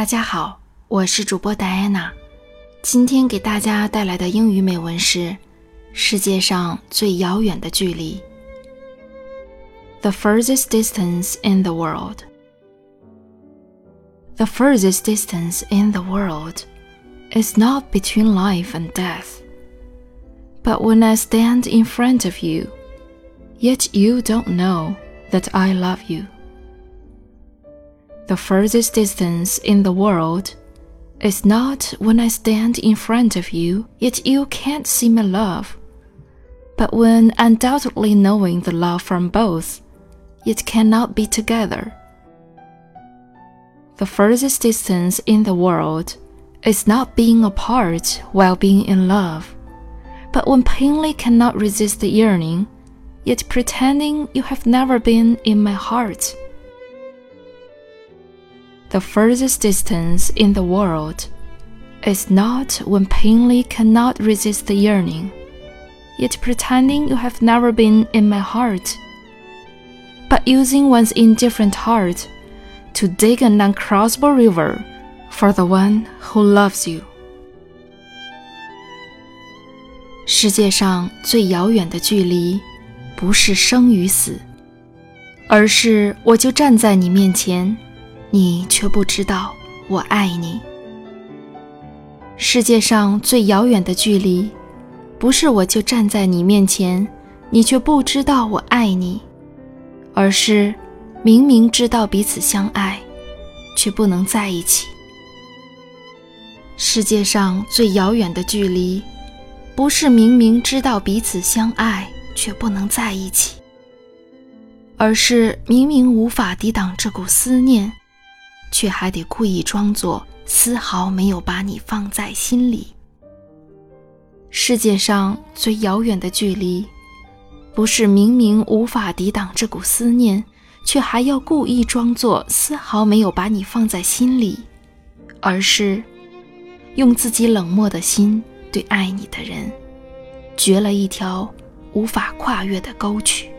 大家好，我是主播戴安娜。今天给大家带来的英语美文是《世界上最遥远的距离》。The furthest distance in the world. The furthest distance in the world is not between life and death, but when I stand in front of you, yet you don't know that I love you the furthest distance in the world. Is not when I stand in front of you, yet you can't see my love, but when undoubtedly knowing the love from both, yet cannot be together. The furthest distance in the world is not being apart while being in love, but when plainly cannot resist the yearning, yet pretending you have never been in my heart the furthest distance in the world is not when plainly cannot resist the yearning, yet pretending you have never been in my heart, but using one's indifferent heart to dig an uncrossable river for the one who loves you. 世界上最遥远的距离，不是生与死，而是我就站在你面前。 你却不知道我爱你。世界上最遥远的距离，不是我就站在你面前，你却不知道我爱你，而是明明知道彼此相爱，却不能在一起。世界上最遥远的距离，不是明明知道彼此相爱却不能在一起，而是明明无法抵挡这股思念。却还得故意装作丝毫没有把你放在心里。世界上最遥远的距离，不是明明无法抵挡这股思念，却还要故意装作丝毫没有把你放在心里，而是用自己冷漠的心对爱你的人，掘了一条无法跨越的沟渠。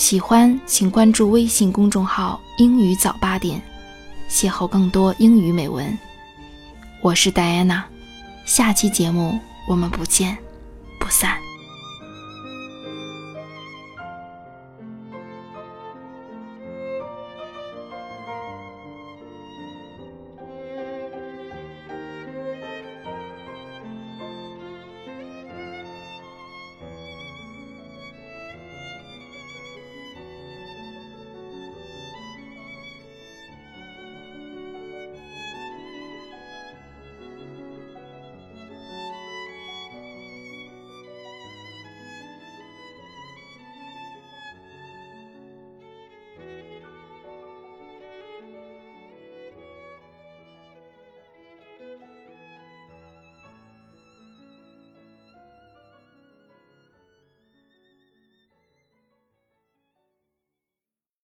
喜欢请关注微信公众号“英语早八点”，邂逅更多英语美文。我是戴安娜，下期节目我们不见不散。